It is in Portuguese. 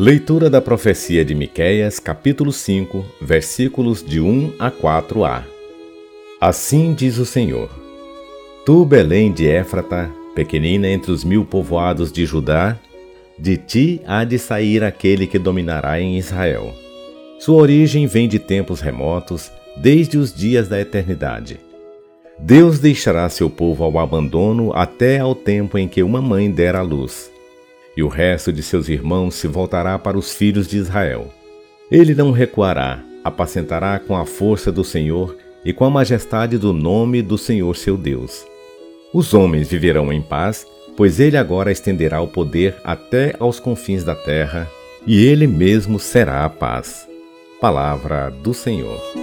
Leitura da profecia de Miqueias, capítulo 5, versículos de 1 a 4a. Assim diz o Senhor: Tu, Belém de Éfrata, pequenina entre os mil povoados de Judá, de ti há de sair aquele que dominará em Israel. Sua origem vem de tempos remotos, desde os dias da eternidade. Deus deixará seu povo ao abandono até ao tempo em que uma mãe der à luz e o resto de seus irmãos se voltará para os filhos de Israel. Ele não recuará, apacentará com a força do Senhor e com a majestade do nome do Senhor seu Deus. Os homens viverão em paz, pois ele agora estenderá o poder até aos confins da terra, e ele mesmo será a paz. Palavra do Senhor.